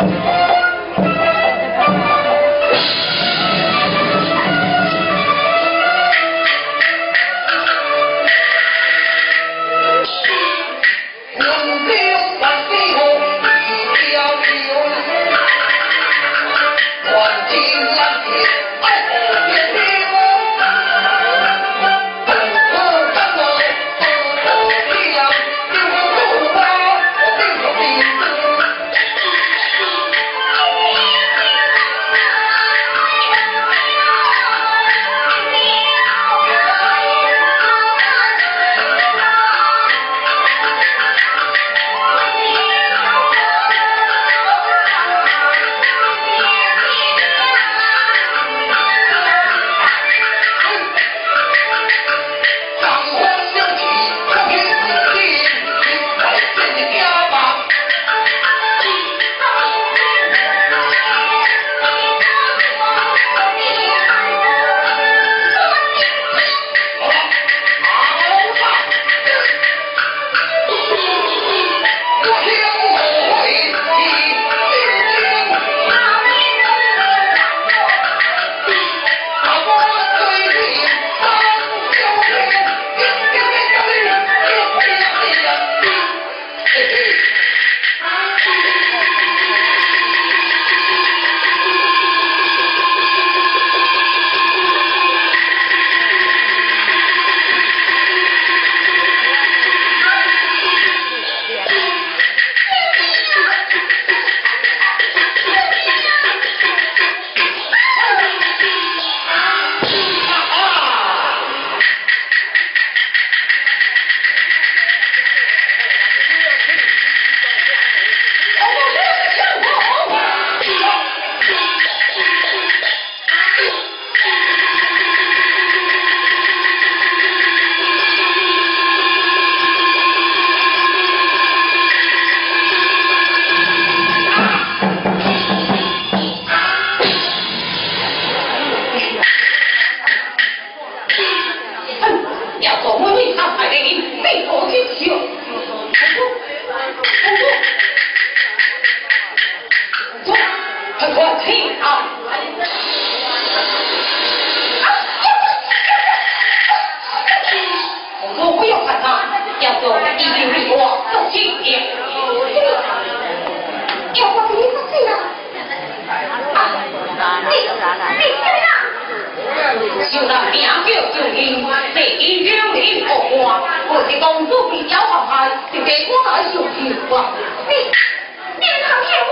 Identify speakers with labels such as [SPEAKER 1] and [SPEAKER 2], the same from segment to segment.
[SPEAKER 1] Oh, Được làm miễn phí, truyền hình, để ý theo ý của bà, bởi vì công thức bị kéo vào vai chỉ để cô gái sử dụng. Vì, nếu không hiểu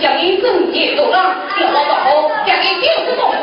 [SPEAKER 1] 将伊孙子也够了这老太婆嫁给丁氏做婆是